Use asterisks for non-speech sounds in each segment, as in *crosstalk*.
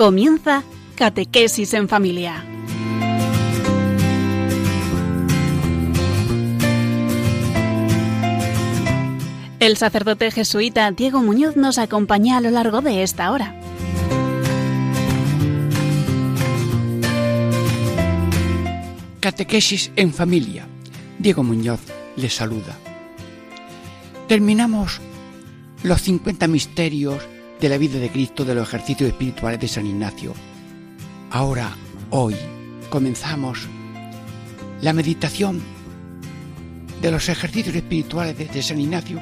Comienza Catequesis en Familia. El sacerdote jesuita Diego Muñoz nos acompaña a lo largo de esta hora. Catequesis en familia. Diego Muñoz les saluda. Terminamos los 50 misterios de la vida de Cristo de los ejercicios espirituales de San Ignacio. Ahora, hoy, comenzamos la meditación de los ejercicios espirituales de, San Ignacio,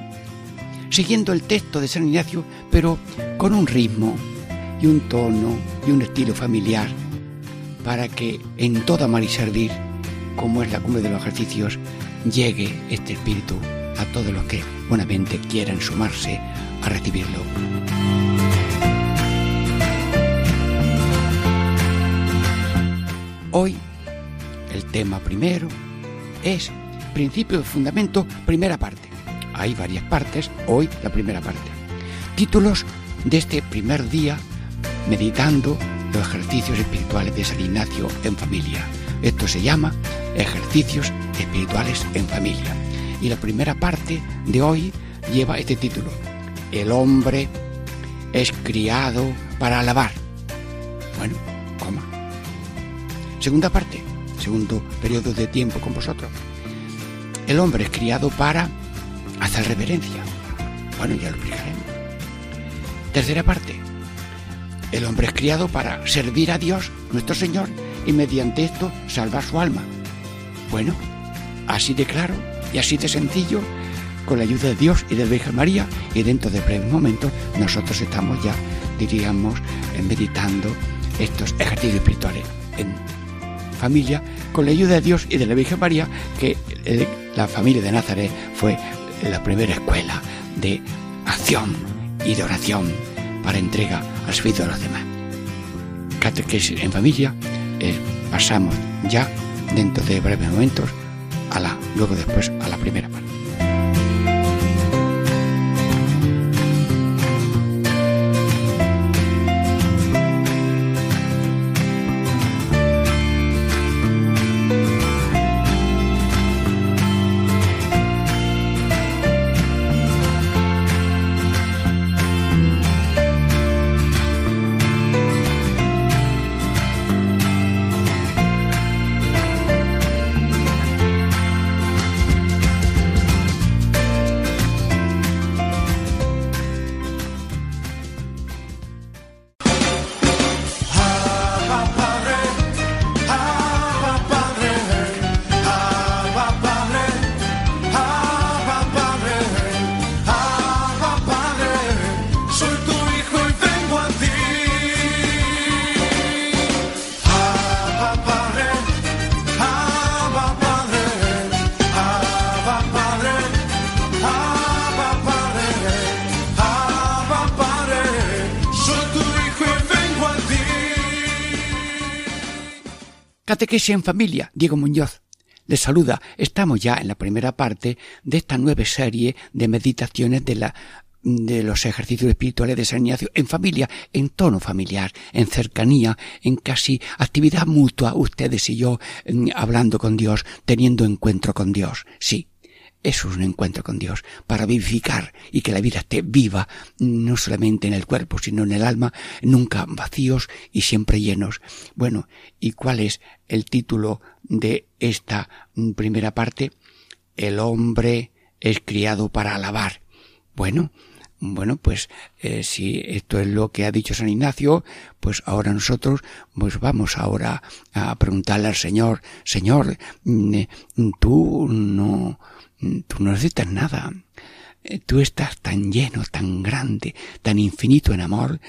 siguiendo el texto de San Ignacio, pero con un ritmo y un tono y un estilo familiar, para que en toda amar y servir, como es la cumbre de los ejercicios, llegue este espíritu a todos los que buenamente quieran sumarse a recibirlo. Hoy el tema primero es principio de fundamento, primera parte. Hay varias partes, hoy la primera parte. Títulos de este primer día meditando los ejercicios espirituales de San Ignacio en familia. Esto se llama ejercicios espirituales en familia. Y la primera parte de hoy lleva este título. El hombre es criado para alabar. Bueno, coma. Segunda parte, segundo periodo de tiempo con vosotros. El hombre es criado para hacer reverencia. Bueno, ya lo explicaremos. Tercera parte. El hombre es criado para servir a Dios, nuestro Señor, y mediante esto salvar su alma. Bueno, así de claro y así de sencillo, con la ayuda de Dios y de la Virgen María, y dentro de breves momentos nosotros estamos ya, diríamos, meditando estos ejercicios espirituales en familia, con la ayuda de Dios y de la Virgen María, que eh, la familia de Nazaret fue la primera escuela de acción y de oración para entrega al servicio de los demás. Catequesis en familia, eh, pasamos ya dentro de breves momentos a la, luego después a la primera parte. Catequesis en familia, Diego Muñoz. Les saluda. Estamos ya en la primera parte de esta nueva serie de meditaciones de la de los ejercicios espirituales de San Ignacio en familia, en tono familiar, en cercanía, en casi actividad mutua, ustedes y yo hablando con Dios, teniendo encuentro con Dios. Sí, es un encuentro con Dios, para vivificar y que la vida esté viva, no solamente en el cuerpo, sino en el alma, nunca vacíos y siempre llenos. Bueno, ¿y cuál es el título de esta primera parte? El hombre es criado para alabar. Bueno, bueno, pues eh, si esto es lo que ha dicho San Ignacio, pues ahora nosotros, pues vamos ahora a preguntarle al Señor, Señor, mm, tú no, Tú no necesitas nada. Eh, tú estás tan lleno, tan grande, tan infinito en amor,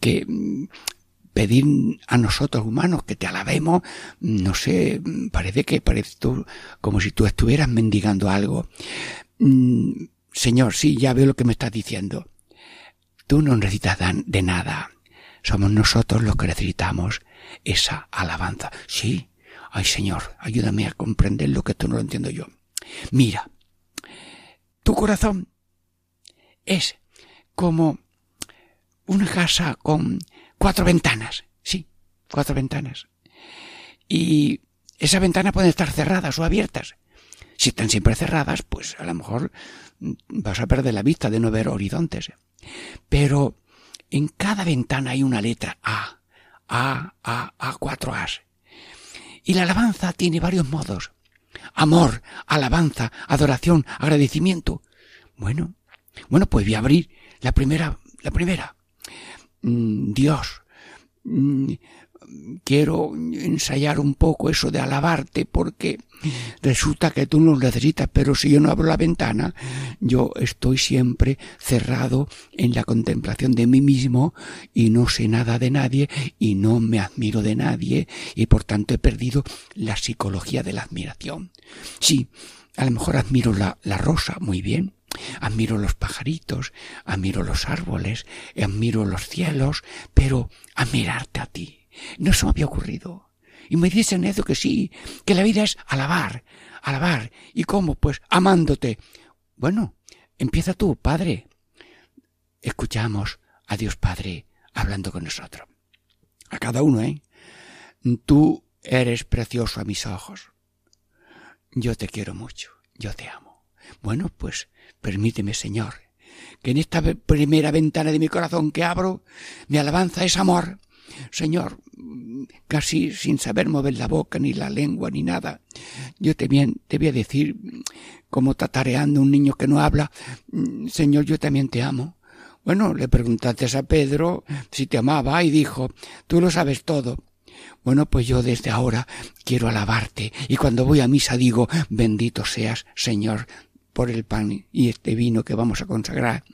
que mm, pedir a nosotros humanos que te alabemos, no sé, parece que parece tú, como si tú estuvieras mendigando algo. Mm, Señor, sí, ya veo lo que me estás diciendo. Tú no necesitas de nada. Somos nosotros los que necesitamos esa alabanza. Sí. Ay, Señor, ayúdame a comprender lo que tú no lo entiendo yo. Mira, tu corazón es como una casa con cuatro ventanas. Sí, cuatro ventanas. Y esas ventanas pueden estar cerradas o abiertas. Si están siempre cerradas, pues a lo mejor vas a perder la vista de no ver horizontes. Pero en cada ventana hay una letra A, A, A, A, cuatro A's. Y la alabanza tiene varios modos. Amor, alabanza, adoración, agradecimiento. Bueno, bueno, pues voy a abrir la primera, la primera. Mm, Dios, mm, quiero ensayar un poco eso de alabarte porque resulta que tú no lo necesitas, pero si yo no abro la ventana, yo estoy siempre cerrado en la contemplación de mí mismo y no sé nada de nadie y no me admiro de nadie y por tanto he perdido la psicología de la admiración. Sí, a lo mejor admiro la, la rosa muy bien, admiro los pajaritos, admiro los árboles, admiro los cielos, pero admirarte a ti no se me había ocurrido. Y me dicen eso que sí, que la vida es alabar, alabar. ¿Y cómo? Pues amándote. Bueno, empieza tú, Padre. Escuchamos a Dios Padre hablando con nosotros. A cada uno, ¿eh? Tú eres precioso a mis ojos. Yo te quiero mucho, yo te amo. Bueno, pues permíteme, Señor, que en esta primera ventana de mi corazón que abro, mi alabanza es amor, Señor, casi sin saber mover la boca, ni la lengua, ni nada, yo te, te voy a decir, como tatareando un niño que no habla, Señor, yo también te amo. Bueno, le preguntaste a Pedro si te amaba y dijo, tú lo sabes todo. Bueno, pues yo desde ahora quiero alabarte y cuando voy a misa digo, bendito seas, Señor, por el pan y este vino que vamos a consagrar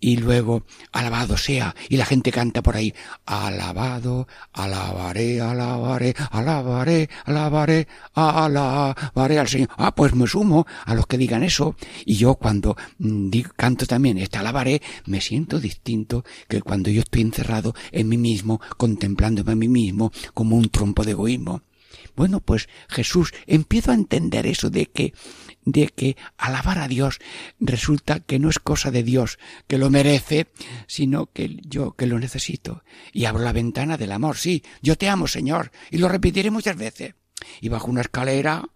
y luego alabado sea y la gente canta por ahí alabado alabaré alabaré alabaré alabaré alabaré al Señor. Ah pues me sumo a los que digan eso y yo cuando mm, canto también este alabaré me siento distinto que cuando yo estoy encerrado en mí mismo contemplándome a mí mismo como un trompo de egoísmo. Bueno, pues Jesús empiezo a entender eso de que de que alabar a Dios resulta que no es cosa de Dios que lo merece, sino que yo que lo necesito. Y abro la ventana del amor. Sí, yo te amo, Señor, y lo repetiré muchas veces. Y bajo una escalera,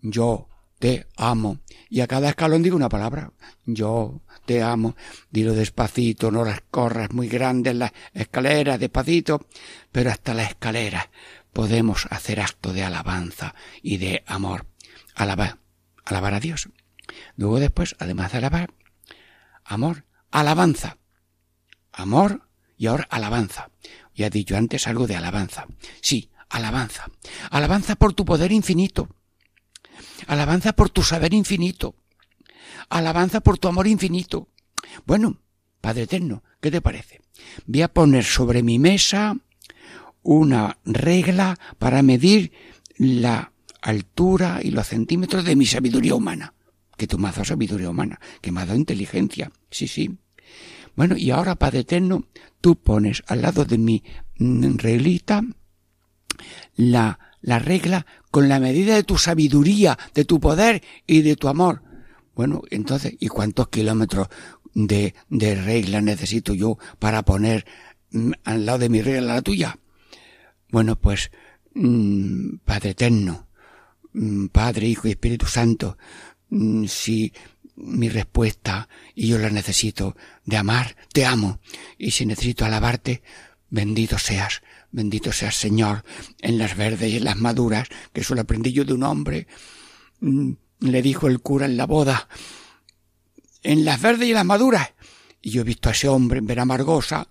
yo te amo. Y a cada escalón digo una palabra. Yo te amo. Dilo despacito, no las corras muy grandes la escalera, despacito. Pero hasta la escalera podemos hacer acto de alabanza y de amor. Alabar alabar a Dios. Luego después, además de alabar, amor, alabanza. Amor y ahora alabanza. Ya he dicho antes algo de alabanza. Sí, alabanza. Alabanza por tu poder infinito. Alabanza por tu saber infinito. Alabanza por tu amor infinito. Bueno, Padre Eterno, ¿qué te parece? Voy a poner sobre mi mesa una regla para medir la altura y los centímetros de mi sabiduría humana. Que tú me has dado sabiduría humana, que me has dado inteligencia. Sí, sí. Bueno, y ahora, Padre Eterno, tú pones al lado de mi mm, reglita la, la regla con la medida de tu sabiduría, de tu poder y de tu amor. Bueno, entonces, ¿y cuántos kilómetros de, de regla necesito yo para poner mm, al lado de mi regla la tuya? Bueno, pues, mm, Padre Eterno, Padre, Hijo y Espíritu Santo, mm, si mi respuesta, y yo la necesito, de amar, te amo, y si necesito alabarte, bendito seas, bendito seas Señor, en las verdes y en las maduras, que eso lo aprendí yo de un hombre, mm, le dijo el cura en la boda, en las verdes y en las maduras, y yo he visto a ese hombre en Veramargosa,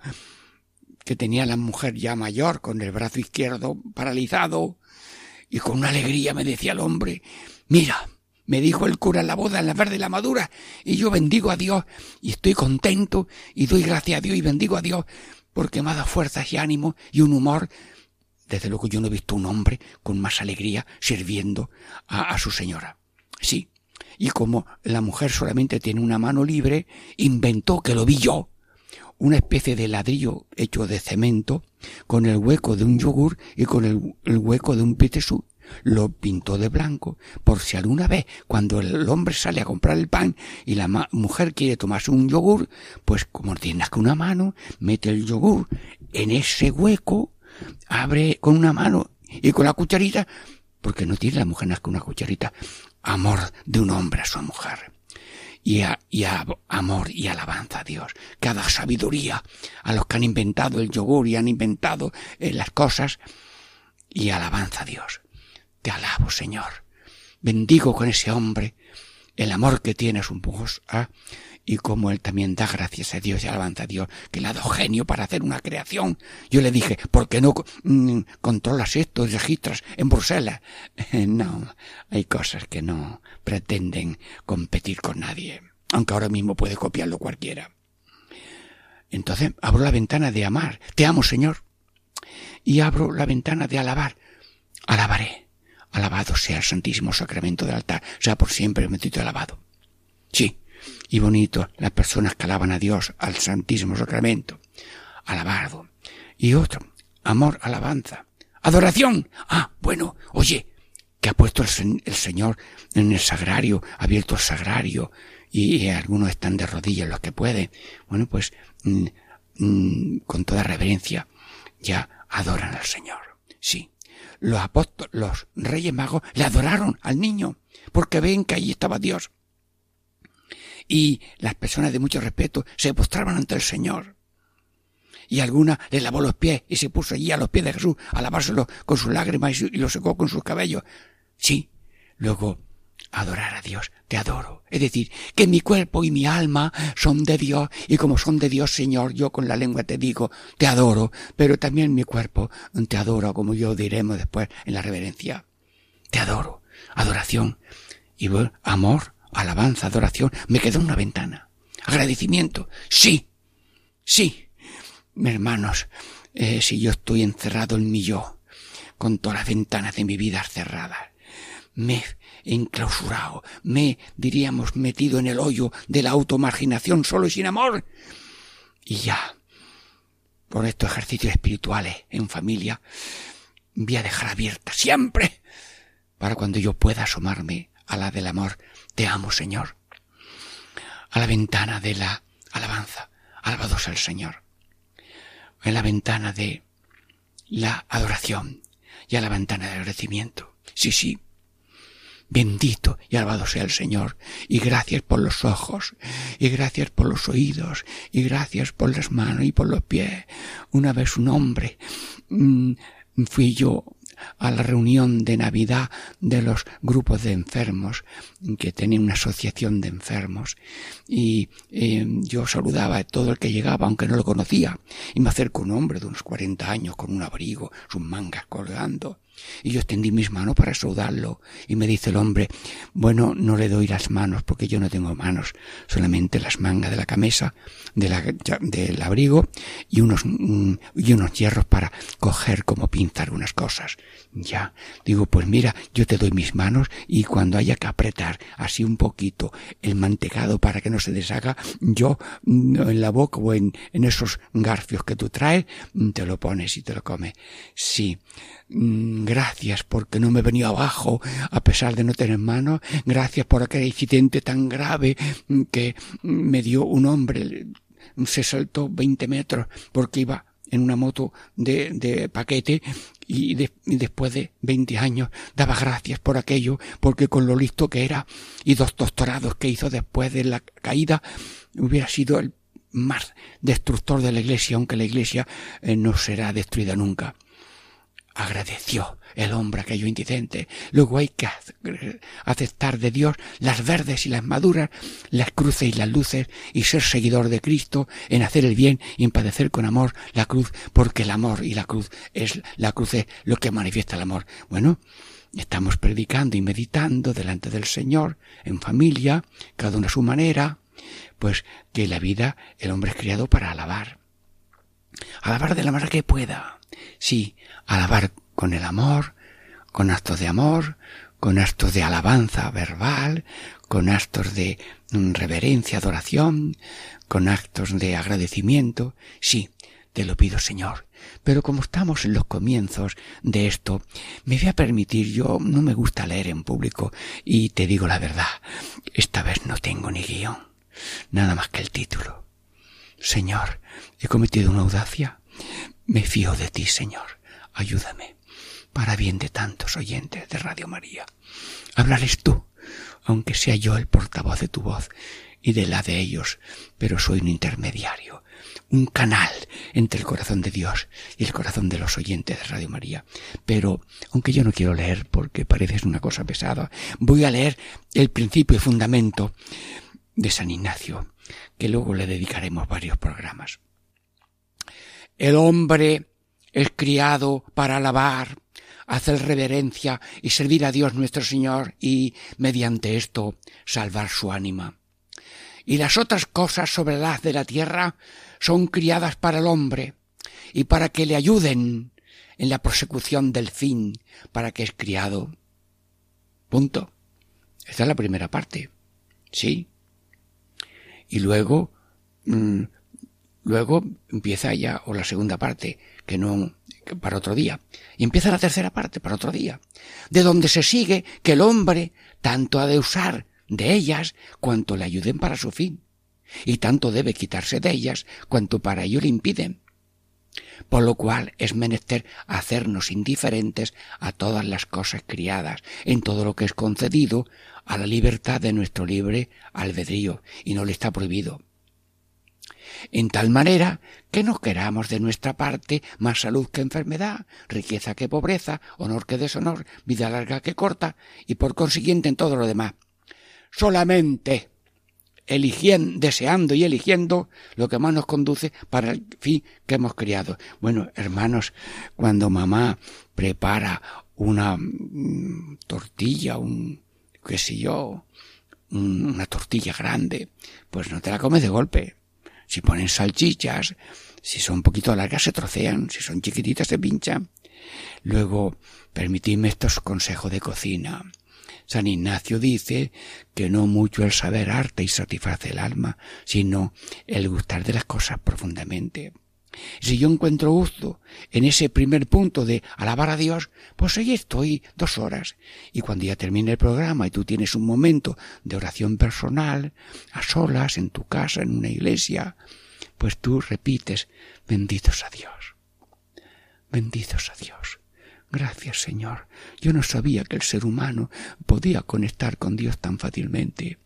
que tenía la mujer ya mayor, con el brazo izquierdo paralizado, y con una alegría me decía el hombre, mira, me dijo el cura en la boda, en la verde la madura, y yo bendigo a Dios, y estoy contento, y doy gracias a Dios, y bendigo a Dios, porque me ha dado fuerzas y ánimo, y un humor. Desde luego yo no he visto un hombre con más alegría sirviendo a, a su señora. Sí, y como la mujer solamente tiene una mano libre, inventó, que lo vi yo, una especie de ladrillo hecho de cemento con el hueco de un yogur y con el, hueco de un pitesú. Lo pintó de blanco por si alguna vez cuando el hombre sale a comprar el pan y la mujer quiere tomarse un yogur, pues como tienes que una mano, mete el yogur en ese hueco abre con una mano y con la cucharita, porque no tiene la mujer más que una cucharita, amor de un hombre a su mujer. Y, a, y a amor y alabanza a Dios, que ha dado sabiduría a los que han inventado el yogur y han inventado eh, las cosas, y alabanza a Dios. Te alabo, Señor. Bendigo con ese hombre el amor que tiene a su mujer y como él también da gracias a Dios y alabanza a Dios, que le ha dado genio para hacer una creación. Yo le dije, ¿por qué no mm, controlas esto y registras en Bruselas? *laughs* no, hay cosas que no pretenden competir con nadie, aunque ahora mismo puede copiarlo cualquiera. Entonces abro la ventana de amar. Te amo, Señor. Y abro la ventana de alabar. Alabaré. Alabado sea el Santísimo Sacramento del altar, sea por siempre bendito y alabado. Sí, y bonito las personas que alaban a Dios, al Santísimo Sacramento. Alabado. Y otro, amor, alabanza. Adoración. Ah, bueno, oye, que ha puesto el, Señor en el sagrario, ha abierto el sagrario, y, algunos están de rodillas los que pueden. Bueno, pues mm, mm, con toda reverencia ya adoran al Señor. Sí. Los apóstoles, los reyes magos le adoraron al niño, porque ven que ahí estaba Dios y las personas de mucho respeto se postraban ante el Señor. Y alguna le lavó los pies y se puso allí a los pies de Jesús a lavárselo con sus lágrimas y lo secó con sus cabellos. Sí, luego adorar a Dios, te adoro. Es decir, que mi cuerpo y mi alma son de Dios y como son de Dios, Señor, yo con la lengua te digo, te adoro, pero también mi cuerpo te adoro, como yo diremos después en la reverencia. Te adoro. Adoración. Y amor alabanza, adoración, me quedó una ventana. Agradecimiento. Sí, sí. Hermanos, eh, si yo estoy encerrado en mi yo, con todas las ventanas de mi vida cerradas, me he enclausurado, me, diríamos, metido en el hoyo de la automarginación solo y sin amor. Y ya, por estos ejercicios espirituales en familia, voy a dejar abierta siempre para cuando yo pueda asomarme a la del amor te amo, Señor. A la ventana de la alabanza. Alabado sea el Señor. En la ventana de la adoración y a la ventana del agradecimiento. Sí, sí. Bendito y alabado sea el Señor. Y gracias por los ojos, y gracias por los oídos, y gracias por las manos y por los pies. Una vez un hombre, mm, fui yo a la reunión de Navidad de los grupos de enfermos, que tenían una asociación de enfermos, y eh, yo saludaba a todo el que llegaba, aunque no lo conocía, y me acerco un hombre de unos cuarenta años con un abrigo, sus mangas colgando, y yo extendí mis manos para saludarlo, y me dice el hombre, bueno, no le doy las manos porque yo no tengo manos, solamente las mangas de la camisa, de la, del abrigo, y unos, mm, y unos hierros para coger como pinzar unas cosas. Ya, digo, pues mira, yo te doy mis manos y cuando haya que apretar así un poquito el mantecado para que no se deshaga, yo mm, en la boca o en, en esos garfios que tú traes, mm, te lo pones y te lo comes. Sí, gracias porque no me venía abajo a pesar de no tener manos, gracias por aquel incidente tan grave que me dio un hombre, se saltó 20 metros porque iba en una moto de, de paquete y, después de 20 años daba gracias por aquello porque con lo listo que era y dos doctorados que hizo después de la caída hubiera sido el más destructor de la iglesia, aunque la iglesia eh, no será destruida nunca agradeció el hombre aquello indecente. Luego hay que aceptar de Dios las verdes y las maduras, las cruces y las luces, y ser seguidor de Cristo en hacer el bien y en padecer con amor la cruz, porque el amor y la cruz es la cruz es lo que manifiesta el amor. Bueno, estamos predicando y meditando delante del Señor, en familia, cada uno a su manera, pues que la vida, el hombre es criado para alabar. Alabar de la manera que pueda. Sí, alabar con el amor, con actos de amor, con actos de alabanza verbal, con actos de mm, reverencia, adoración, con actos de agradecimiento. Sí, te lo pido, Señor. Pero como estamos en los comienzos de esto, me voy a permitir, yo no me gusta leer en público y te digo la verdad, esta vez no tengo ni guion, nada más que el título. Señor, he cometido una audacia, me fío de ti, Señor. ayúdame, para bien de tantos oyentes de Radio María. Hablarles tú, aunque sea yo el portavoz de tu voz y de la de ellos, pero soy un intermediario, un canal entre el corazón de Dios y el corazón de los oyentes de Radio María. Pero, aunque yo no quiero leer porque parece una cosa pesada, voy a leer el principio y fundamento de San Ignacio, que luego le dedicaremos varios programas. El hombre es criado para alabar, hacer reverencia y servir a Dios nuestro Señor y, mediante esto, salvar su ánima. Y las otras cosas sobre la de la tierra son criadas para el hombre y para que le ayuden en la prosecución del fin para que es criado. Punto. Esta es la primera parte. Sí. Y luego, mm, luego empieza ya, o la segunda parte, que no, para otro día. Y empieza la tercera parte, para otro día. De donde se sigue que el hombre tanto ha de usar de ellas cuanto le ayuden para su fin. Y tanto debe quitarse de ellas cuanto para ello le impiden. Por lo cual es menester hacernos indiferentes a todas las cosas criadas, en todo lo que es concedido a la libertad de nuestro libre albedrío, y no le está prohibido en tal manera que no queramos de nuestra parte más salud que enfermedad, riqueza que pobreza, honor que deshonor, vida larga que corta, y por consiguiente en todo lo demás. Solamente eligiendo, deseando y eligiendo lo que más nos conduce para el fin que hemos criado. Bueno, hermanos, cuando mamá prepara una mm, tortilla, un, qué sé yo, una tortilla grande, pues no te la comes de golpe si ponen salchichas, si son un poquito largas se trocean, si son chiquititas se pinchan. Luego, permitidme estos consejos de cocina. San Ignacio dice que no mucho el saber arte y satisface el alma, sino el gustar de las cosas profundamente. Si yo encuentro gusto en ese primer punto de alabar a Dios, pues ahí estoy dos horas. Y cuando ya termine el programa y tú tienes un momento de oración personal, a solas, en tu casa, en una iglesia, pues tú repites, benditos a Dios. Benditos a Dios. Gracias, Señor. Yo no sabía que el ser humano podía conectar con Dios tan fácilmente.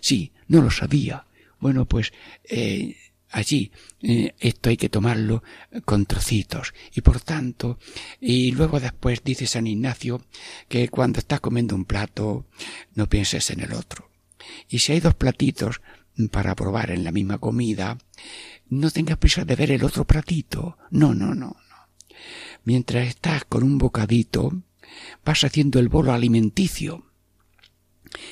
Sí, no lo sabía. Bueno, pues eh, allí eh, esto hay que tomarlo con trocitos y por tanto y luego después dice San Ignacio que cuando estás comiendo un plato no pienses en el otro y si hay dos platitos para probar en la misma comida no tengas prisa de ver el otro platito no no no no mientras estás con un bocadito vas haciendo el bolo alimenticio.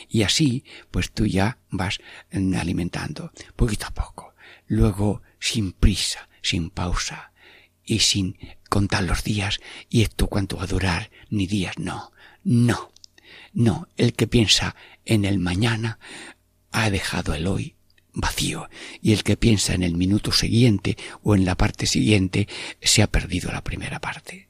Y así pues tú ya vas mm, alimentando poquito a poco. Luego sin prisa, sin pausa y sin contar los días y esto cuánto va a durar, ni días, no, no, no, el que piensa en el mañana ha dejado el hoy vacío y el que piensa en el minuto siguiente o en la parte siguiente se ha perdido la primera parte.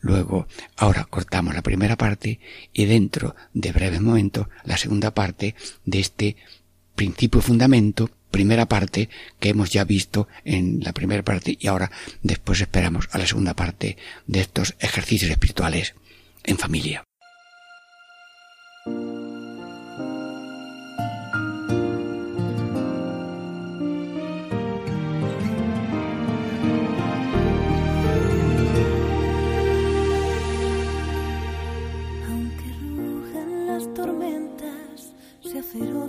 Luego, ahora cortamos la primera parte y dentro de breve momento la segunda parte de este principio fundamento primera parte que hemos ya visto en la primera parte y ahora después esperamos a la segunda parte de estos ejercicios espirituales en familia. Se feroz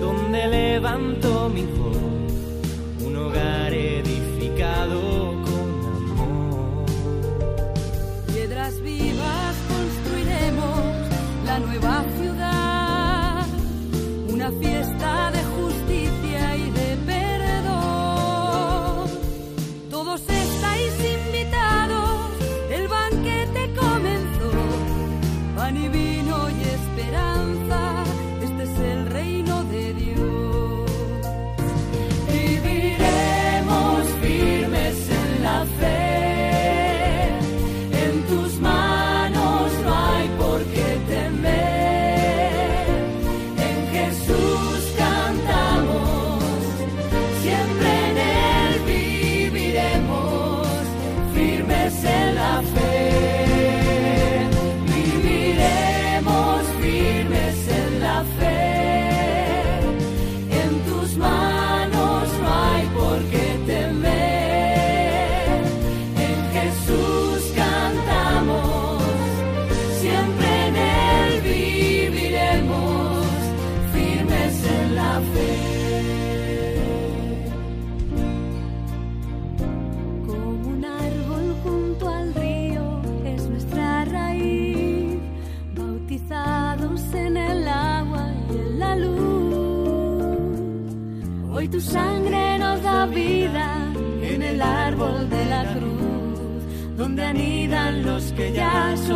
donde levanto mi voz, un hogar edificado con amor. Piedras vivas construiremos la nueva pegaste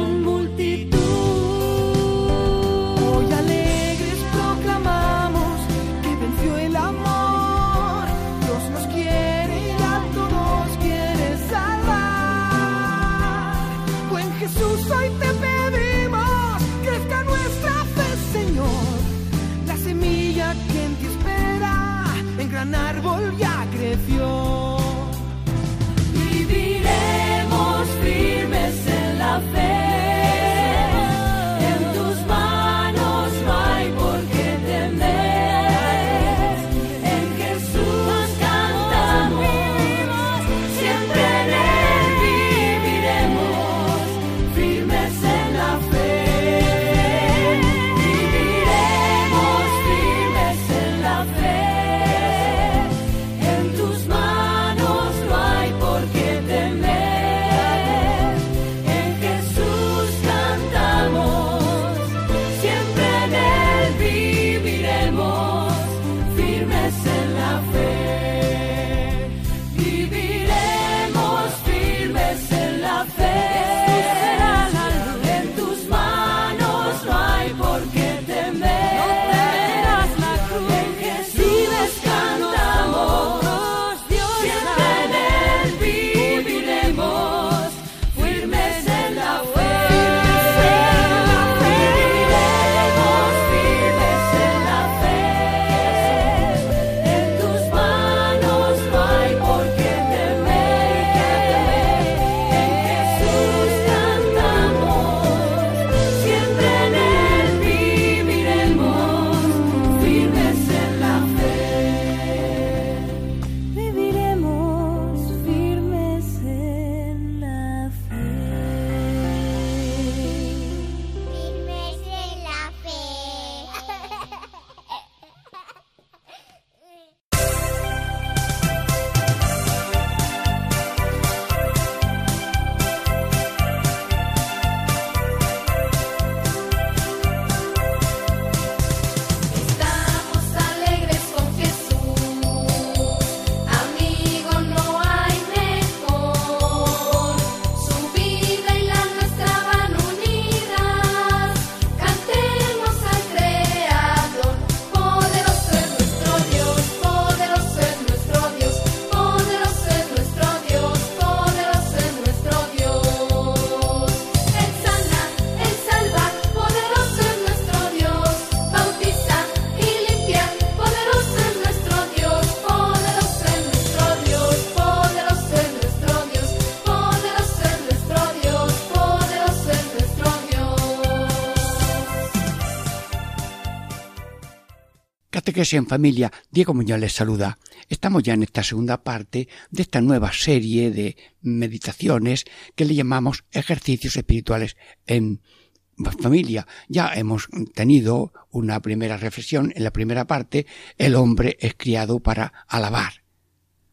Catequesis en familia, Diego Muñoz les saluda. Estamos ya en esta segunda parte de esta nueva serie de meditaciones que le llamamos ejercicios espirituales en familia. Ya hemos tenido una primera reflexión en la primera parte, el hombre es criado para alabar.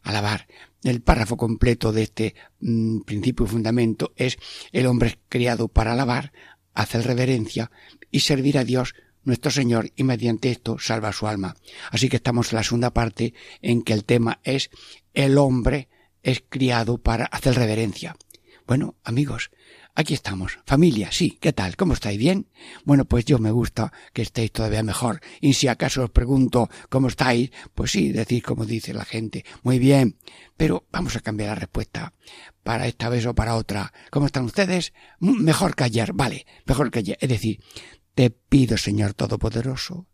Alabar. El párrafo completo de este mm, principio y fundamento es el hombre es criado para alabar, hacer reverencia y servir a Dios nuestro Señor y mediante esto salva su alma. Así que estamos en la segunda parte en que el tema es el hombre es criado para hacer reverencia. Bueno, amigos, Aquí estamos. Familia, sí. ¿Qué tal? ¿Cómo estáis? ¿Bien? Bueno, pues yo me gusta que estéis todavía mejor. Y si acaso os pregunto cómo estáis, pues sí, decir como dice la gente. Muy bien. Pero vamos a cambiar la respuesta. Para esta vez o para otra. ¿Cómo están ustedes? Mejor que ayer. Vale. Mejor que ayer. Es decir, te pido, Señor Todopoderoso,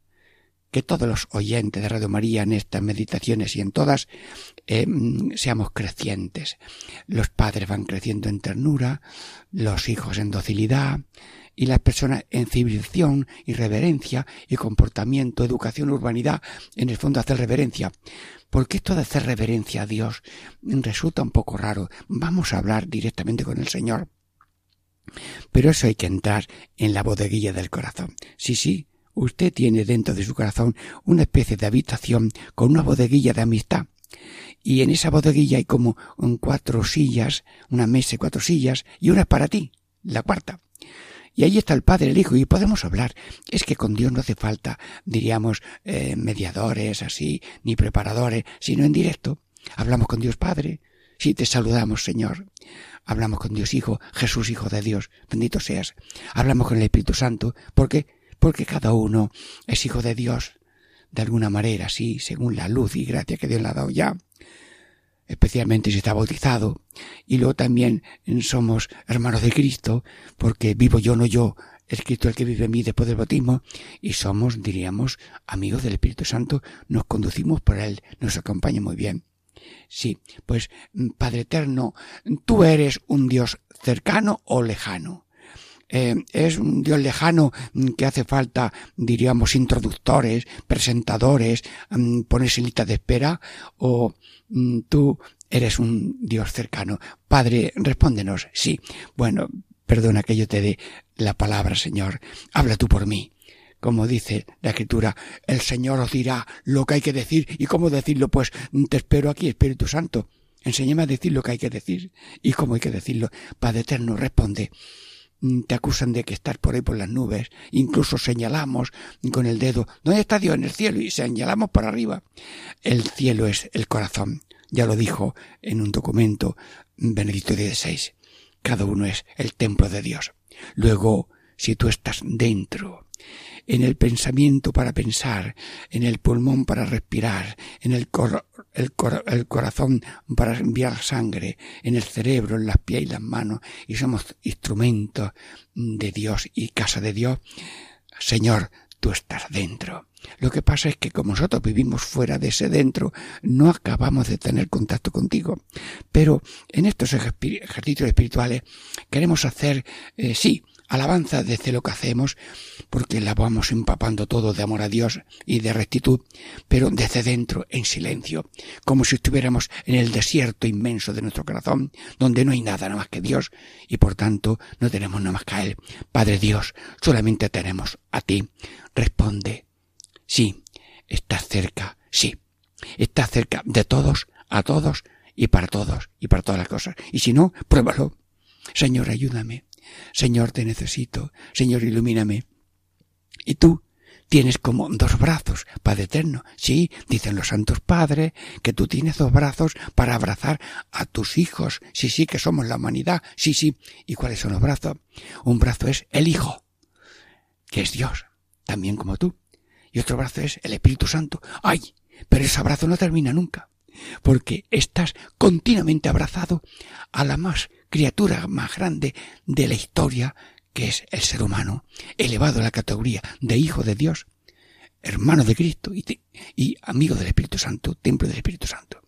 que todos los oyentes de Radio María en estas meditaciones y en todas eh, seamos crecientes. Los padres van creciendo en ternura, los hijos en docilidad y las personas en civilización y reverencia y comportamiento, educación, urbanidad, en el fondo hacer reverencia. Porque esto de hacer reverencia a Dios resulta un poco raro. Vamos a hablar directamente con el Señor. Pero eso hay que entrar en la bodeguilla del corazón. Sí, sí, usted tiene dentro de su corazón una especie de habitación con una bodeguilla de amistad. Y en esa bodeguilla hay como cuatro sillas, una mesa y cuatro sillas, y una para ti, la cuarta. Y ahí está el Padre, el Hijo, y podemos hablar. Es que con Dios no hace falta, diríamos, eh, mediadores así, ni preparadores, sino en directo. Hablamos con Dios Padre. Sí, te saludamos, Señor. Hablamos con Dios Hijo, Jesús Hijo de Dios, bendito seas. Hablamos con el Espíritu Santo, porque porque cada uno es hijo de Dios, de alguna manera, sí, según la luz y gracia que Dios le ha dado ya, especialmente si está bautizado, y luego también somos hermanos de Cristo, porque vivo yo, no yo, es Cristo el que vive en mí después del bautismo, y somos, diríamos, amigos del Espíritu Santo, nos conducimos por Él, nos acompaña muy bien. Sí, pues Padre Eterno, tú eres un Dios cercano o lejano. Eh, es un Dios lejano mm, que hace falta, diríamos, introductores, presentadores, mm, pones en lista de espera, o mm, tú eres un Dios cercano. Padre, respóndenos, sí. Bueno, perdona que yo te dé la palabra, Señor. Habla tú por mí. Como dice la Escritura, el Señor os dirá lo que hay que decir y cómo decirlo, pues te espero aquí, Espíritu Santo. Enséñame a decir lo que hay que decir y cómo hay que decirlo. Padre eterno, responde. Mm, te acusan de que estás por ahí por las nubes, incluso señalamos con el dedo, ¿dónde está Dios en el cielo? y señalamos por arriba. El cielo es el corazón, ya lo dijo en un documento Benedicto XVI. Cada uno es el templo de Dios. Luego, si tú estás dentro, en el pensamiento para pensar, en el pulmón para respirar, en el, el, corazón para enviar sangre, en el cerebro, en las pies y las manos, y somos instrumentos de Dios y casa de Dios. Señor, tú estás dentro. Lo que pasa es que como nosotros vivimos fuera de ese dentro, no acabamos de tener contacto contigo. Pero en estos ejercicios espirituales queremos hacer, eh, sí, alabanza desde lo que hacemos, porque la vamos empapando todo de amor a Dios y de rectitud, pero desde dentro, en silencio, como si estuviéramos en el desierto inmenso de nuestro corazón, donde no hay nada nada más que Dios, y por tanto no tenemos nada más que a Él. Padre Dios, solamente tenemos a ti. Responde. Sí, estás cerca, sí. Estás cerca de todos, a todos y para todos y para todas las cosas. Y si no, pruébalo. Señor, ayúdame. Señor, te necesito. Señor, ilumíname. Y tú tienes como dos brazos, Padre Eterno. Sí, dicen los santos padres, que tú tienes dos brazos para abrazar a tus hijos. Sí, sí, que somos la humanidad. Sí, sí. ¿Y cuáles son los brazos? Un brazo es el Hijo, que es Dios, también como tú. Y otro brazo es el Espíritu Santo. ¡Ay! Pero ese abrazo no termina nunca, porque estás continuamente abrazado a la más criatura más grande de la historia, que es el ser humano, elevado a la categoría de hijo de Dios, hermano de Cristo y, amigo del Espíritu Santo, templo del Espíritu Santo.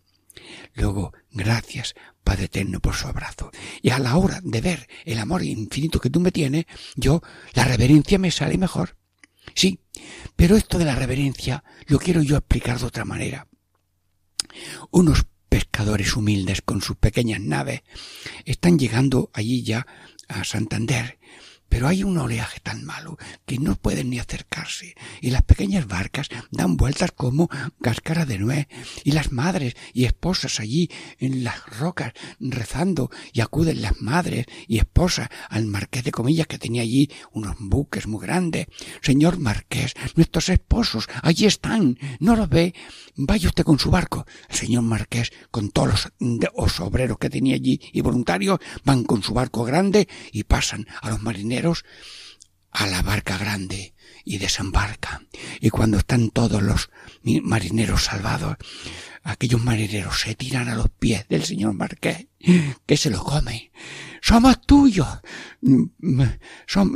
Luego, gracias, Padre Eterno, por su abrazo. Y a la hora de ver el amor infinito que tú me tienes, yo, la reverencia me sale mejor. Sí, pero esto de la reverencia lo quiero yo explicar de otra manera. Unos pescadores humildes con sus pequeñas naves están llegando allí ya a Santander pero hay un oleaje tan malo que no pueden ni acercarse, y las pequeñas barcas dan vueltas como cáscara de nuez, y las madres y esposas allí en las rocas rezando, y acuden las madres y esposas al marqués de comillas que tenía allí unos buques muy grandes. Señor marqués, nuestros esposos allí están, ¿no los ve? Vaya usted con su barco. Señor marqués, con todos los obreros que tenía allí y voluntarios, van con su barco grande y pasan a los marineros a la barca grande y desembarca. Y cuando están todos los marineros salvados, aquellos marineros se tiran a los pies del señor Marqués, que se lo come somos tuyos. Mm,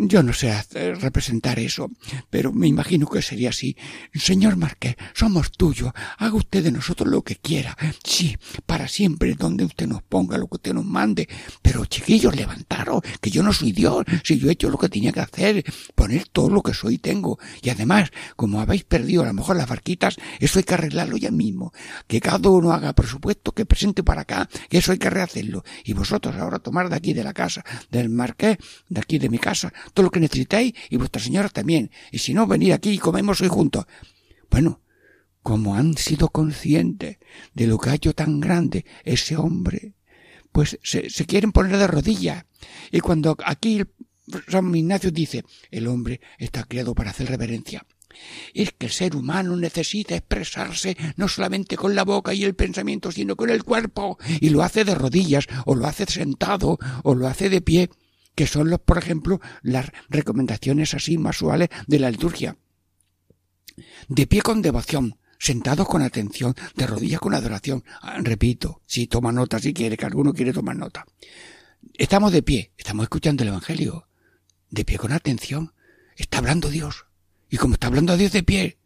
yo no sé representar eso, pero me imagino que sería así. Señor Marqués, somos tuyos. Haga usted de nosotros lo que quiera. Sí, para siempre, donde usted nos ponga, lo que usted nos mande. Pero chiquillos, levantaros, que yo no soy Dios. Si yo he hecho lo que tenía que hacer, poner todo lo que soy y tengo. Y además, como habéis perdido a lo mejor las barquitas, eso hay que arreglarlo ya mismo. Que cada uno haga presupuesto, que presente para acá, que eso hay que rehacerlo. Y vosotros ahora tomar de aquí de la casa, del marqués, de aquí de mi casa, todo lo que necesitéis y vuestra señora también. Y si no, venid aquí y comemos hoy juntos. Bueno, como han sido conscientes de lo que ha hecho tan grande ese hombre, pues se, se quieren poner de rodillas. Y cuando aquí San Ignacio dice, el hombre está creado para hacer reverencia es que el ser humano necesita expresarse no solamente con la boca y el pensamiento, sino con el cuerpo, y lo hace de rodillas, o lo hace sentado, o lo hace de pie, que son los, por ejemplo, las recomendaciones así más suaves de la liturgia. De pie con devoción, sentados con atención, de rodillas con adoración. Ah, repito, si toma nota, si quiere, que alguno quiere tomar nota. Estamos de pie, estamos escuchando el Evangelio. De pie con atención. Está hablando Dios. Y como está hablando a Dios de pie,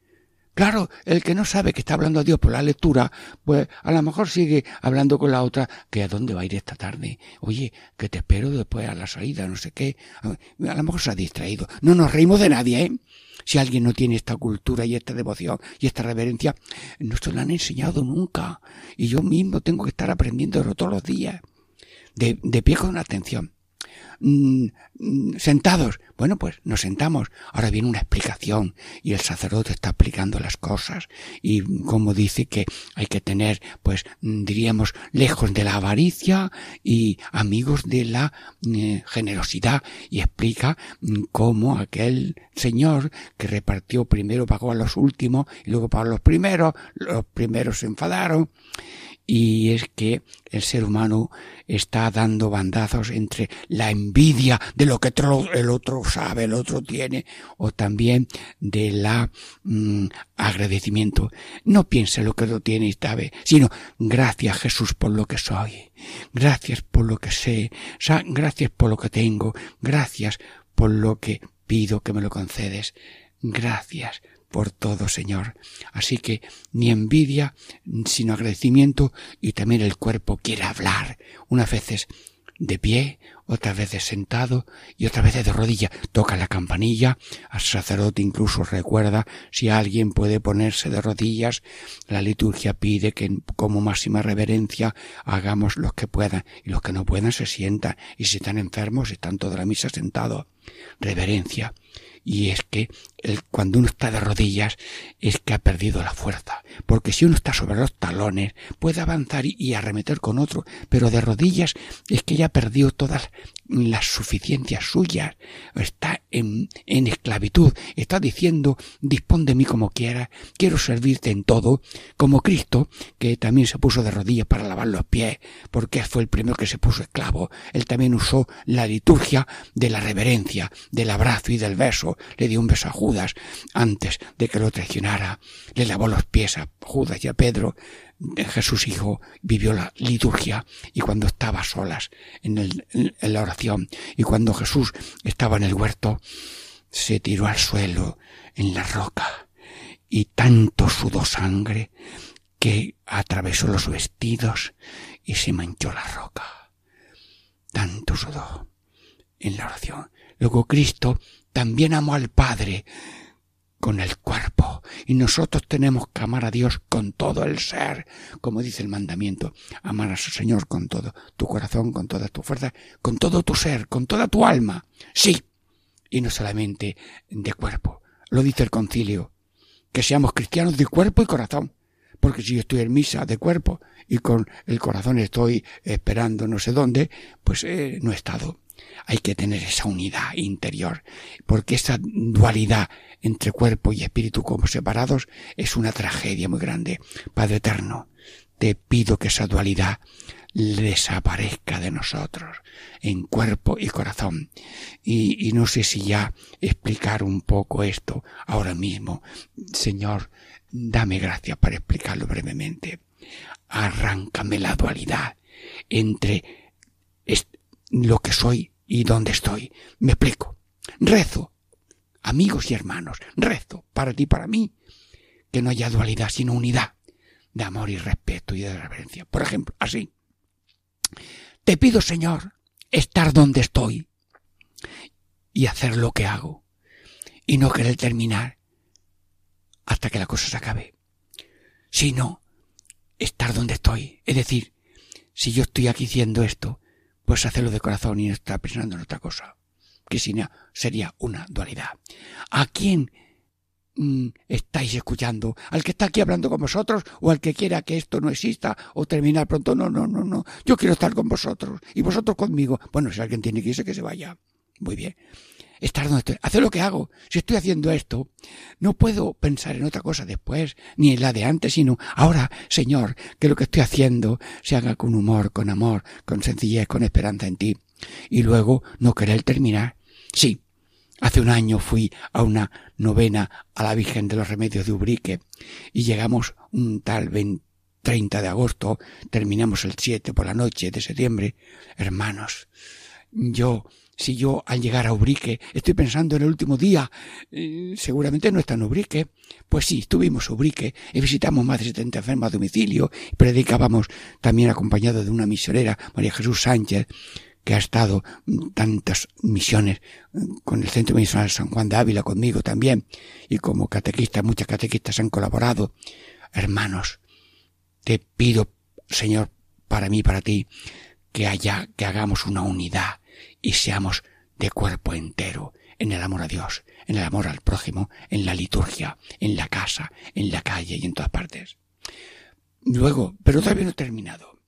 Claro, el que no sabe que está hablando a Dios por la lectura, pues a lo mejor sigue hablando con la otra que a dónde va a ir esta tarde. Oye, que te espero después a la salida, no sé qué. A lo mejor se ha distraído. No nos reímos de nadie, ¿eh? Si alguien no tiene esta cultura y esta devoción y esta reverencia, no se lo han enseñado nunca. Y yo mismo tengo que estar aprendiendo todos los días. De, de pie con atención. Mm, mm, sentados. Bueno, pues nos sentamos. Ahora viene una explicación y el sacerdote está explicando las cosas y como dice que hay que tener, pues mm, diríamos, lejos de la avaricia y amigos de la generosidad y explica cómo aquel señor que repartió primero pagó a los últimos y luego pagó a los primeros, los primeros se enfadaron y es que el ser humano está dando bandazos entre la envidia de lo que el otro sabe, el otro tiene, o también de la mm, agradecimiento. No piense lo que lo tiene y sabe, sino gracias Jesús por lo que soy, gracias por lo que sé, gracias por lo que tengo, gracias por lo que pido que me lo concedes, gracias por todo, Señor. Así que ni envidia, sino agradecimiento y también el cuerpo quiere hablar, unas veces de pie, otras veces sentado y otras veces de rodilla. Toca la campanilla, al sacerdote incluso recuerda si alguien puede ponerse de rodillas. La liturgia pide que como máxima reverencia hagamos los que puedan y los que no puedan se sientan y si están enfermos están toda la misa sentados. Reverencia y es que cuando uno está de rodillas es que ha perdido la fuerza, porque si uno está sobre los talones puede avanzar y, arremeter con otro, pero de rodillas es que ya ha perdido todas las suficiencias suyas, está en, en esclavitud, está diciendo dispón de mí como quiera, quiero servirte en todo, como Cristo, que también se puso de rodillas para lavar los pies, porque fue el primero que se puso esclavo, él también usó la liturgia de la reverencia, del abrazo y del beso, le dio un beso a Judas antes de que lo traicionara, le lavó los pies a Judas y a Pedro, Jesús Hijo vivió la liturgia y cuando estaba solas en, en, la oración y cuando Jesús estaba en el huerto, se tiró al suelo en la roca y tanto sudó sangre que atravesó los vestidos y se manchó la roca. Tanto sudó en la oración. Luego Cristo también amó al Padre con el cuerpo. Y nosotros tenemos que amar a Dios con todo el ser, como dice el mandamiento. Amar a su Señor con todo tu corazón, con toda tu fuerza, con todo tu ser, con toda tu alma. Sí. Y no solamente de cuerpo. Lo dice el concilio. Que seamos cristianos de cuerpo y corazón. Porque si yo estoy en misa de cuerpo y con el corazón estoy esperando no sé dónde, pues eh, no he estado. Hay que tener esa unidad interior, porque esa dualidad entre cuerpo y espíritu como separados es una tragedia muy grande. Padre eterno, te pido que esa dualidad desaparezca de nosotros en cuerpo y corazón. Y, y, no sé si ya explicar un poco esto ahora mismo. Señor, dame gracia para explicarlo brevemente. Arráncame la dualidad entre lo que soy y dónde estoy. Me explico. Rezo, amigos y hermanos, rezo para ti y para mí, que no haya dualidad sino unidad de amor y respeto y de reverencia. Por ejemplo, así. Te pido, Señor, estar donde estoy y hacer lo que hago y no querer terminar hasta que la cosa se acabe, sino estar donde estoy. Es decir, si yo estoy aquí diciendo esto, pues hacerlo de corazón y estar pensando en otra cosa, que si no sería una dualidad. ¿A quién mm, estáis escuchando? ¿Al que está aquí hablando con vosotros o al que quiera que esto no exista o terminar pronto? No, no, no, no. Yo quiero estar con vosotros y vosotros conmigo. Bueno, si alguien tiene que irse, que se vaya. Muy bien estar donde estoy, hacer lo que hago. Si estoy haciendo esto, no puedo pensar en otra cosa después, ni en la de antes, sino ahora, Señor, que lo que estoy haciendo se haga con humor, con amor, con sencillez, con esperanza en ti. Y luego no querer terminar. Sí, hace un año fui a una novena a la Virgen de los Remedios de Ubrique y llegamos un tal 30 de agosto, terminamos el 7 por la noche de septiembre. Hermanos, yo si yo al llegar a Ubrique estoy pensando en el último día, eh, seguramente no está en Ubrique. Pues sí, estuvimos en Ubrique y visitamos más de 70 enfermos a domicilio y predicábamos también acompañado de una misionera, María Jesús Sánchez, que ha estado tantas misiones con el Centro Misional San Juan de Ávila conmigo también y como catequista, muchas catequistas han colaborado. Hermanos, te pido, Señor, para mí, para ti, que haya, que hagamos una unidad y seamos de cuerpo entero en el amor a Dios, en el amor al prójimo, en la liturgia, en la casa, en la calle y en todas partes. Luego, pero todavía no he terminado.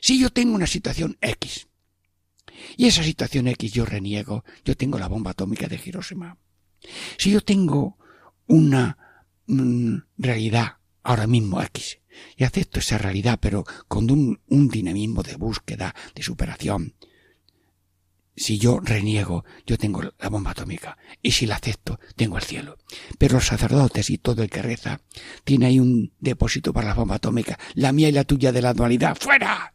Si yo tengo una situación X, y esa situación X yo reniego, yo tengo la bomba atómica de Hiroshima. Si yo tengo una mm, realidad ahora mismo X, y acepto esa realidad, pero con un, un dinamismo de búsqueda, de superación, si yo reniego, yo tengo la bomba atómica. Y si la acepto, tengo el cielo. Pero los sacerdotes y todo el que reza tiene ahí un depósito para la bomba atómica. La mía y la tuya de la dualidad. ¡Fuera!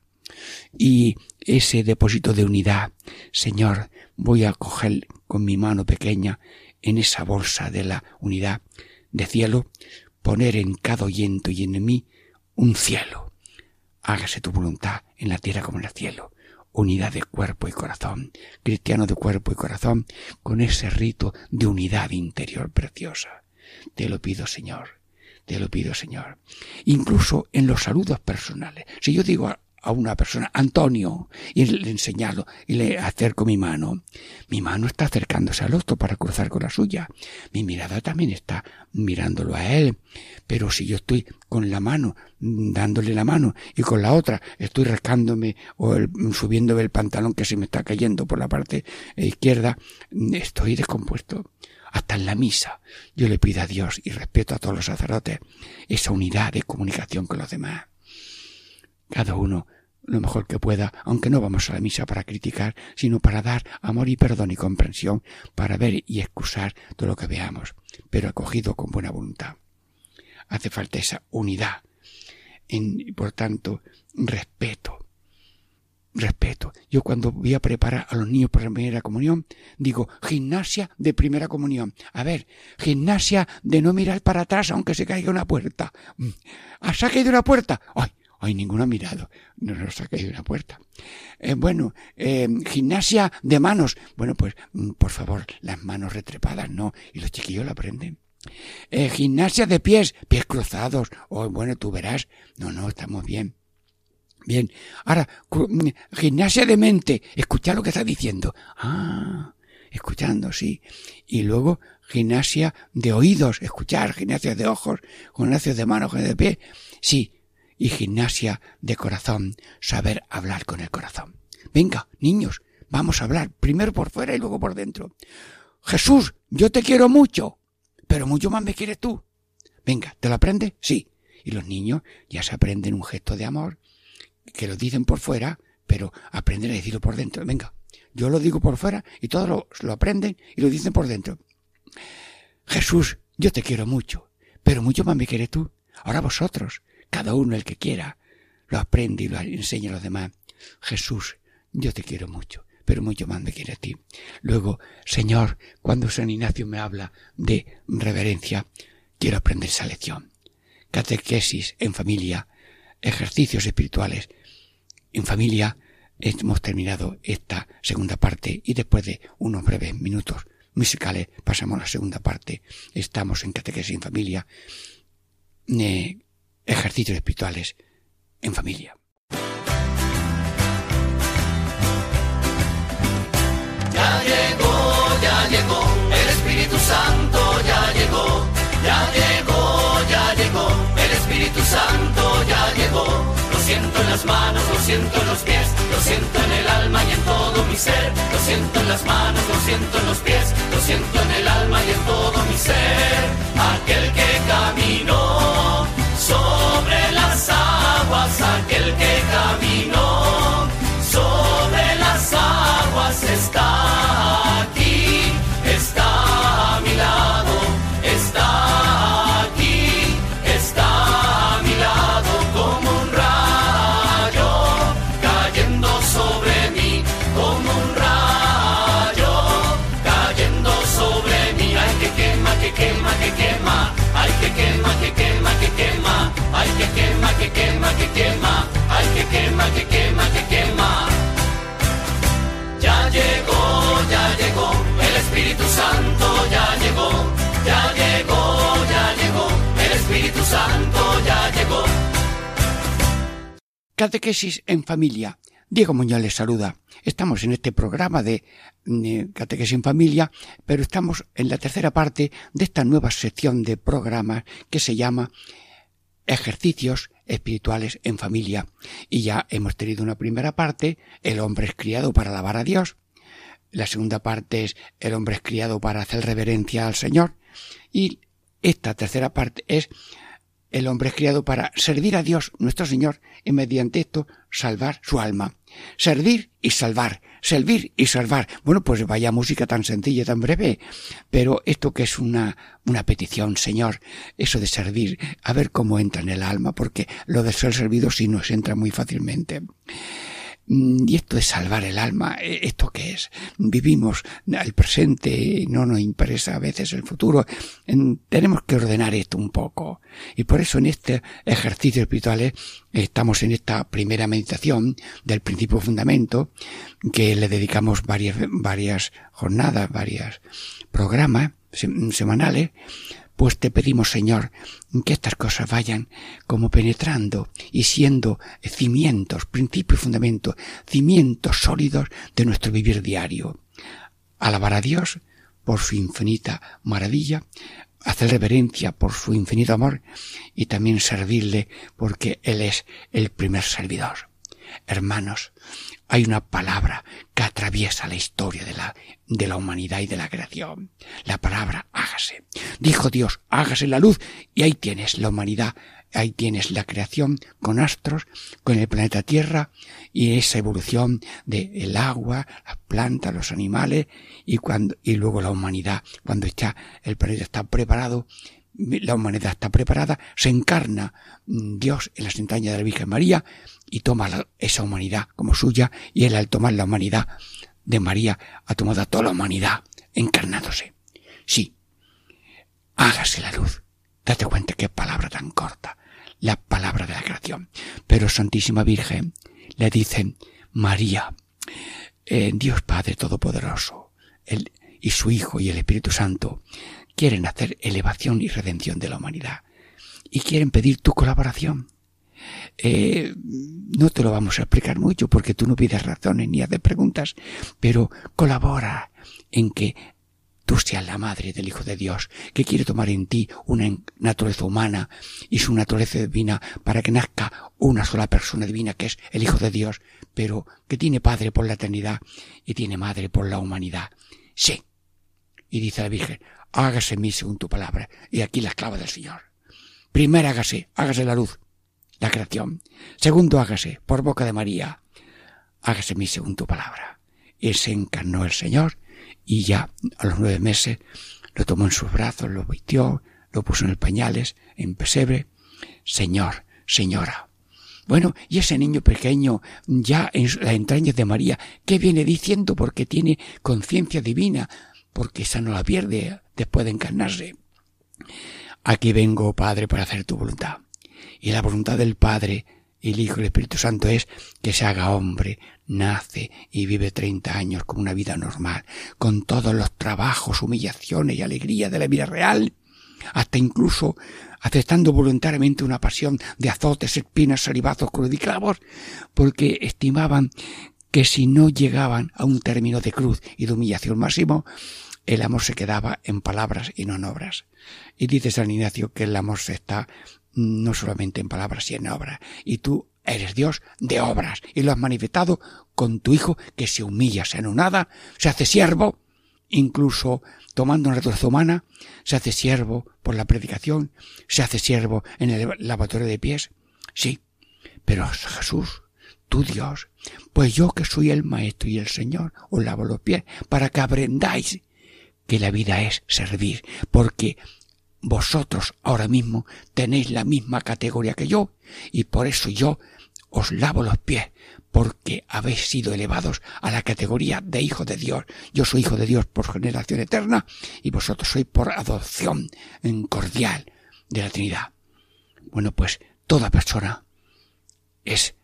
Y ese depósito de unidad, Señor, voy a coger con mi mano pequeña en esa bolsa de la unidad de cielo, poner en cada oyento y en mí un cielo. Hágase tu voluntad en la tierra como en el cielo unidad de cuerpo y corazón, cristiano de cuerpo y corazón, con ese rito de unidad interior preciosa. Te lo pido, Señor, te lo pido, Señor. Incluso en los saludos personales. Si yo digo a una persona, Antonio, y le enseñarlo y le acerco mi mano. Mi mano está acercándose al otro para cruzar con la suya. Mi mirada también está mirándolo a él. Pero si yo estoy con la mano, dándole la mano, y con la otra estoy rascándome o subiéndome el pantalón que se me está cayendo por la parte izquierda, estoy descompuesto. Hasta en la misa yo le pido a Dios y respeto a todos los sacerdotes esa unidad de comunicación con los demás cada uno lo mejor que pueda, aunque no vamos a la misa para criticar, sino para dar amor y perdón y comprensión, para ver y excusar todo lo que veamos, pero acogido con buena voluntad. Hace falta esa unidad, y por tanto, respeto. Respeto. Yo cuando voy a preparar a los niños para la primera comunión, digo gimnasia de primera comunión. A ver, gimnasia de no mirar para atrás aunque se caiga una puerta. Mm. ¿Ah, se ha caído una puerta? ¡Ay! Ay, ninguno ha mirado. No nos ha caído una puerta. Eh, bueno, eh, gimnasia de manos. Bueno, pues, mm, por favor, las manos retrepadas, no. Y los chiquillos lo aprenden. Eh, gimnasia de pies, pies cruzados. Oh, bueno, tú verás. No, no, estamos bien. Bien. Ahora, mm, gimnasia de mente. Escucha lo que está diciendo. Ah, escuchando, sí. Y luego, gimnasia de oídos. Escuchar, gimnasia de ojos, gimnasia de manos, de pie. Sí. Y gimnasia de corazón. Saber hablar con el corazón. Venga, niños, vamos a hablar. Primero por fuera y luego por dentro. Jesús, yo te quiero mucho pero mucho más me quieres tú. Venga, ¿te lo aprendes? Sí. Y los niños ya se aprenden un gesto de amor, que lo dicen por fuera, pero aprenden a decirlo por dentro. Venga, yo lo digo por fuera y todos lo, lo aprenden y lo dicen por dentro. Jesús, yo te quiero mucho, pero mucho más me quieres tú. Ahora vosotros, cada uno el que quiera, lo aprende y lo enseña a los demás. Jesús, yo te quiero mucho, pero mucho más me quiere a ti. Luego, Señor, cuando San Ignacio me habla de reverencia, quiero aprender esa lección. Catequesis en familia, ejercicios espirituales en familia. Hemos terminado esta segunda parte y después de unos breves minutos musicales pasamos a la segunda parte. Estamos en catequesis en familia, ejercicios espirituales en familia. Ya llegó, ya llegó, el Espíritu Santo ya llegó, ya llegó, ya llegó, el Espíritu Santo ya llegó. Lo siento en las manos, lo siento en los pies, lo siento en el alma y en todo mi ser. Lo siento en las manos, lo siento en los pies, lo siento en el alma y en todo mi ser. Que caminó sobre las aguas está Catequesis en familia. Diego Muñoz les saluda. Estamos en este programa de Catequesis en familia, pero estamos en la tercera parte de esta nueva sección de programas que se llama Ejercicios espirituales en familia. Y ya hemos tenido una primera parte, el hombre es criado para alabar a Dios. La segunda parte es el hombre es criado para hacer reverencia al Señor. Y esta tercera parte es el hombre es criado para servir a Dios, nuestro Señor, y mediante esto salvar su alma. Servir y salvar, servir y salvar. Bueno, pues vaya música tan sencilla, tan breve. Pero esto que es una, una petición, Señor, eso de servir, a ver cómo entra en el alma, porque lo de ser servido sí nos entra muy fácilmente. Y esto de salvar el alma, ¿esto qué es? Vivimos el presente, no nos interesa a veces el futuro. Tenemos que ordenar esto un poco. Y por eso en este ejercicio espiritual estamos en esta primera meditación del principio fundamento, que le dedicamos varias, varias jornadas, varios programas semanales, pues te pedimos, Señor, que estas cosas vayan como penetrando y siendo cimientos, principio y fundamento, cimientos sólidos de nuestro vivir diario. Alabar a Dios por su infinita maravilla, hacer reverencia por su infinito amor y también servirle porque Él es el primer servidor. Hermanos, hay una palabra que atraviesa la historia de la, de la humanidad y de la creación. La palabra hágase. Dijo Dios, hágase la luz y ahí tienes la humanidad, ahí tienes la creación con astros, con el planeta Tierra y esa evolución del el agua, las plantas, los animales y cuando, y luego la humanidad, cuando está, el planeta está preparado, la humanidad está preparada, se encarna Dios en las entrañas de la Virgen María y toma esa humanidad como suya y él al tomar la humanidad de María ha tomado a toda la humanidad encarnándose. Sí, hágase la luz. Date cuenta qué palabra tan corta, la palabra de la creación. Pero Santísima Virgen le dice María, eh, Dios Padre Todopoderoso, y su Hijo y el Espíritu Santo quieren hacer elevación y redención de la humanidad y quieren pedir tu colaboración. Eh, no te lo vamos a explicar mucho porque tú no pides razones ni haces preguntas, pero colabora en que tú seas la madre del Hijo de Dios, que quiere tomar en ti una naturaleza humana y su naturaleza divina para que nazca una sola persona divina que es el Hijo de Dios, pero que tiene Padre por la eternidad y tiene Madre por la humanidad. Sí. Y dice la Virgen, hágase mí según tu palabra. Y aquí la esclava del Señor. Primero hágase, hágase la luz, la creación. Segundo hágase, por boca de María, hágase mí según tu palabra. Y se encarnó el Señor y ya a los nueve meses lo tomó en sus brazos, lo vistió, lo puso en el pañales, en pesebre. Señor, señora. Bueno, y ese niño pequeño, ya en la entraña de María, ¿qué viene diciendo? Porque tiene conciencia divina, porque esa no la pierde después de encarnarse. Aquí vengo, Padre, para hacer tu voluntad. Y la voluntad del Padre, el Hijo y el Espíritu Santo es que se haga hombre, nace y vive treinta años como una vida normal, con todos los trabajos, humillaciones y alegría de la vida real, hasta incluso aceptando voluntariamente una pasión de azotes, espinas, salivazos, cruz y clavos, porque estimaban que si no llegaban a un término de cruz y de humillación máximo, el amor se quedaba en palabras y no en obras. Y dice San Ignacio que el amor se está no solamente en palabras y en obras. Y tú eres Dios de obras y lo has manifestado con tu Hijo que se humilla, se anonada, se hace siervo, incluso tomando una naturaleza humana, se hace siervo por la predicación, se hace siervo en el lavatorio de pies. Sí, pero Jesús, tu Dios, pues yo que soy el Maestro y el Señor, os lavo los pies para que aprendáis que la vida es servir, porque vosotros ahora mismo tenéis la misma categoría que yo, y por eso yo os lavo los pies, porque habéis sido elevados a la categoría de hijo de Dios. Yo soy hijo de Dios por generación eterna, y vosotros sois por adopción cordial de la Trinidad. Bueno, pues toda persona es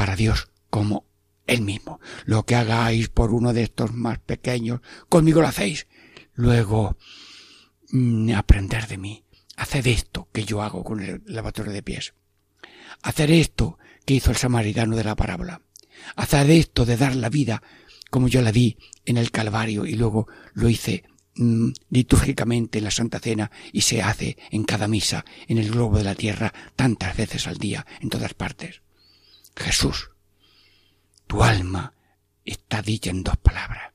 para Dios como Él mismo. Lo que hagáis por uno de estos más pequeños, conmigo lo hacéis. Luego, mm, aprender de mí. Haced esto que yo hago con el lavatorio de pies. Hacer esto que hizo el samaritano de la parábola. Hacer esto de dar la vida como yo la di en el Calvario y luego lo hice mm, litúrgicamente en la Santa Cena y se hace en cada misa en el globo de la tierra tantas veces al día en todas partes. Jesús, tu alma está dicha en dos palabras.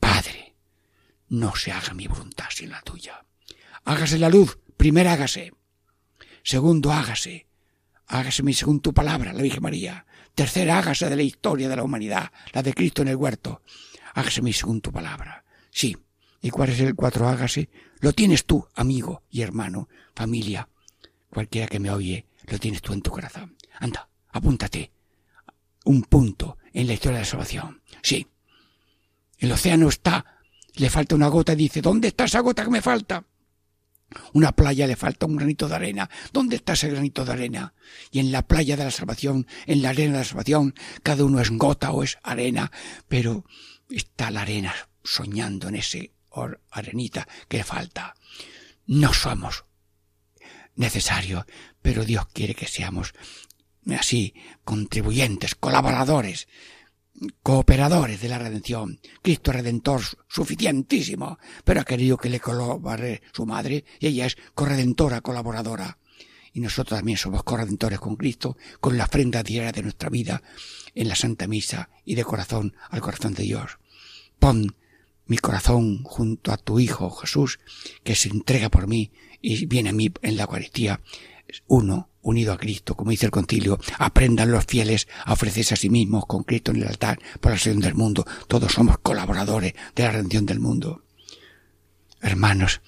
Padre, no se haga mi voluntad sin la tuya. Hágase la luz, primero hágase. Segundo, hágase. Hágase mi según tu palabra, la Virgen María. Tercera, hágase de la historia de la humanidad, la de Cristo en el huerto. Hágase mi según tu palabra. Sí. ¿Y cuál es el cuatro hágase? Lo tienes tú, amigo y hermano, familia. Cualquiera que me oye, lo tienes tú en tu corazón. Anda, apúntate. Un punto en la historia de la salvación. Sí. El océano está, le falta una gota y dice, ¿dónde está esa gota que me falta? Una playa le falta un granito de arena. ¿Dónde está ese granito de arena? Y en la playa de la salvación, en la arena de la salvación, cada uno es gota o es arena, pero está la arena soñando en ese arenita que le falta. No somos necesarios, pero Dios quiere que seamos así, contribuyentes, colaboradores, cooperadores de la redención. Cristo Redentor suficientísimo, pero ha querido que le colabore su madre y ella es corredentora, colaboradora. Y nosotros también somos corredentores con Cristo, con la ofrenda diaria de nuestra vida en la Santa Misa y de corazón al corazón de Dios. Pon mi corazón junto a tu Hijo Jesús, que se entrega por mí y viene a mí en la Eucaristía, uno unido a Cristo, como dice el concilio, aprendan los fieles a ofrecerse a sí mismos con Cristo en el altar por la salvación del mundo. Todos somos colaboradores de la redención del mundo. Hermanos,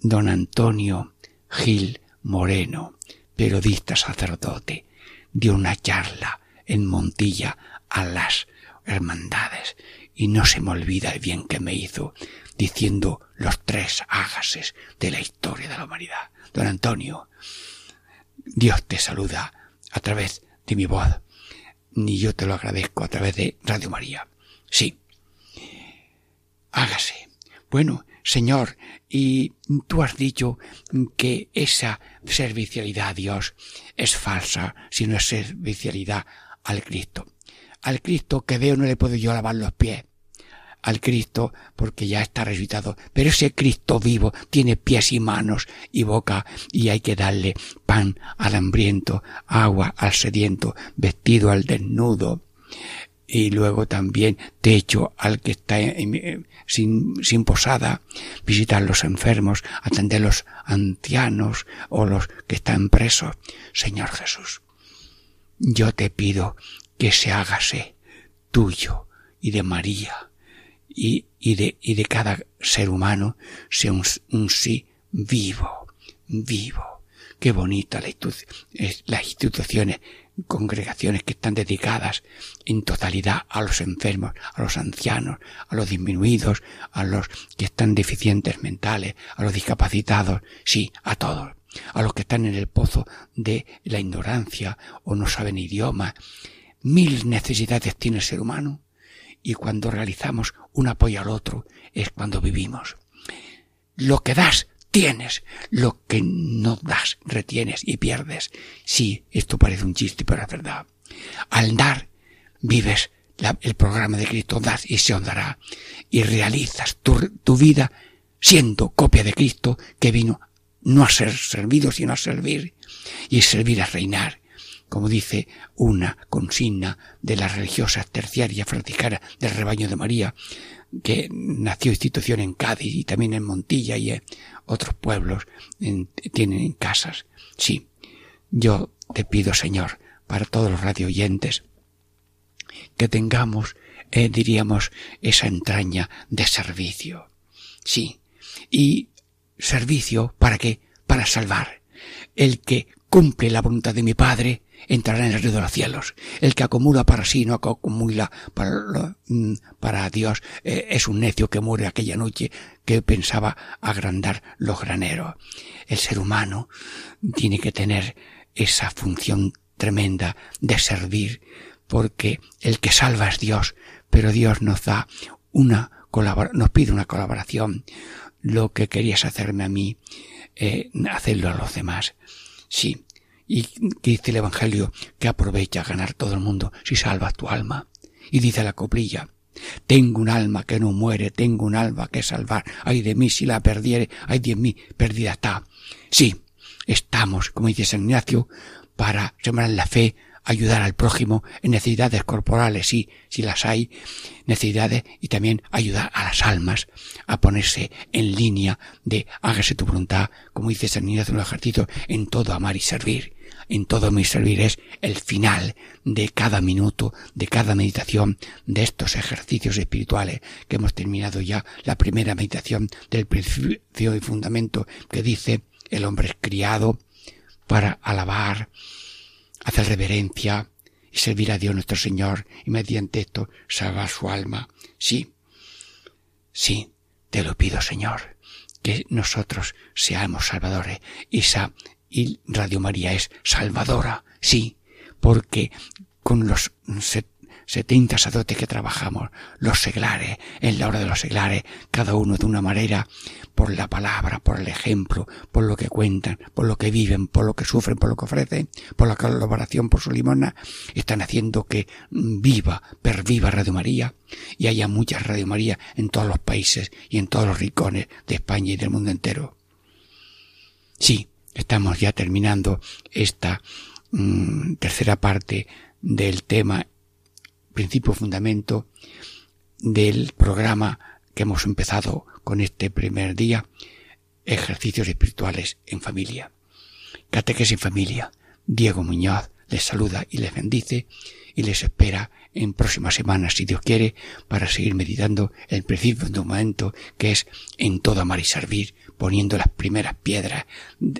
don Antonio Gil Moreno, periodista sacerdote, dio una charla en Montilla a las hermandades y no se me olvida el bien que me hizo diciendo los tres ágases de la historia de la humanidad. Don Antonio, Dios te saluda a través de mi voz, ni yo te lo agradezco a través de Radio María. Sí. Hágase. Bueno, Señor, y tú has dicho que esa servicialidad a Dios es falsa si no es servicialidad al Cristo. Al Cristo que veo no le puedo yo lavar los pies. Al Cristo porque ya está resucitado. Pero ese Cristo vivo tiene pies y manos y boca y hay que darle pan al hambriento, agua al sediento, vestido al desnudo y luego también techo al que está sin, sin posada, visitar los enfermos, atender los ancianos o los que están presos. Señor Jesús, yo te pido que se hágase tuyo y de María y, y, de, y de cada ser humano sea un, un sí vivo, vivo. Qué bonita la las instituciones congregaciones que están dedicadas en totalidad a los enfermos, a los ancianos, a los disminuidos, a los que están deficientes mentales, a los discapacitados, sí, a todos, a los que están en el pozo de la ignorancia o no saben idioma. Mil necesidades tiene el ser humano y cuando realizamos un apoyo al otro es cuando vivimos. Lo que das tienes, lo que no das, retienes y pierdes. Sí, esto parece un chiste, pero es verdad. Al dar, vives el programa de Cristo, das y se os dará, y realizas tu, tu vida siendo copia de Cristo que vino no a ser servido, sino a servir, y servir a reinar, como dice una consigna de las religiosas terciarias franciscanas del rebaño de María, que nació institución en Cádiz y también en Montilla y en otros pueblos tienen casas. Sí, yo te pido, Señor, para todos los radioyentes, que tengamos, eh, diríamos, esa entraña de servicio. Sí, y servicio para qué? Para salvar. El que cumple la voluntad de mi Padre, entrará en el río de los cielos. El que acumula para sí no acumula para, mm, Dios eh, es un necio que muere aquella noche que pensaba agrandar los graneros. El ser humano tiene que tener esa función tremenda de servir porque el que salva es Dios, pero Dios nos da una nos pide una colaboración. Lo que querías hacerme a mí, eh, hacerlo a los demás. Sí, y dice el Evangelio que aprovecha ganar todo el mundo si salvas tu alma. Y dice la coplilla, tengo un alma que no muere, tengo un alma que salvar. Ay de mí si la perdiere, ay de mí, perdida está. Sí, estamos, como dice San Ignacio, para sembrar la fe, ayudar al prójimo en necesidades corporales, sí, si las hay, necesidades, y también ayudar a las almas a ponerse en línea de hágase tu voluntad, como dice San Ignacio en el ejército, en todo amar y servir. En todo mi servir es el final de cada minuto, de cada meditación de estos ejercicios espirituales que hemos terminado ya la primera meditación del principio y fundamento que dice el hombre es criado para alabar, hacer reverencia y servir a Dios nuestro Señor y mediante esto salvar su alma. Sí, sí, te lo pido Señor, que nosotros seamos salvadores esa y Radio María es salvadora, sí, porque con los setenta sacerdotes que trabajamos, los seglares, en la hora de los seglares, cada uno de una manera, por la palabra, por el ejemplo, por lo que cuentan, por lo que viven, por lo que sufren, por lo que ofrecen, por la colaboración, por su limona, están haciendo que viva, perviva Radio María y haya muchas Radio María en todos los países y en todos los rincones de España y del mundo entero. Sí, Estamos ya terminando esta mm, tercera parte del tema principio fundamento del programa que hemos empezado con este primer día, ejercicios espirituales en familia. Catequesis en familia. Diego Muñoz les saluda y les bendice y les espera en próximas semanas, si Dios quiere, para seguir meditando el principio de momento que es en todo amar y servir, poniendo las primeras piedras,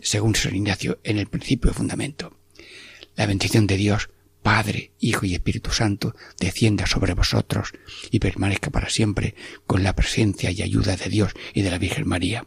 según San Ignacio, en el principio de fundamento. La bendición de Dios, Padre, Hijo y Espíritu Santo, descienda sobre vosotros y permanezca para siempre con la presencia y ayuda de Dios y de la Virgen María.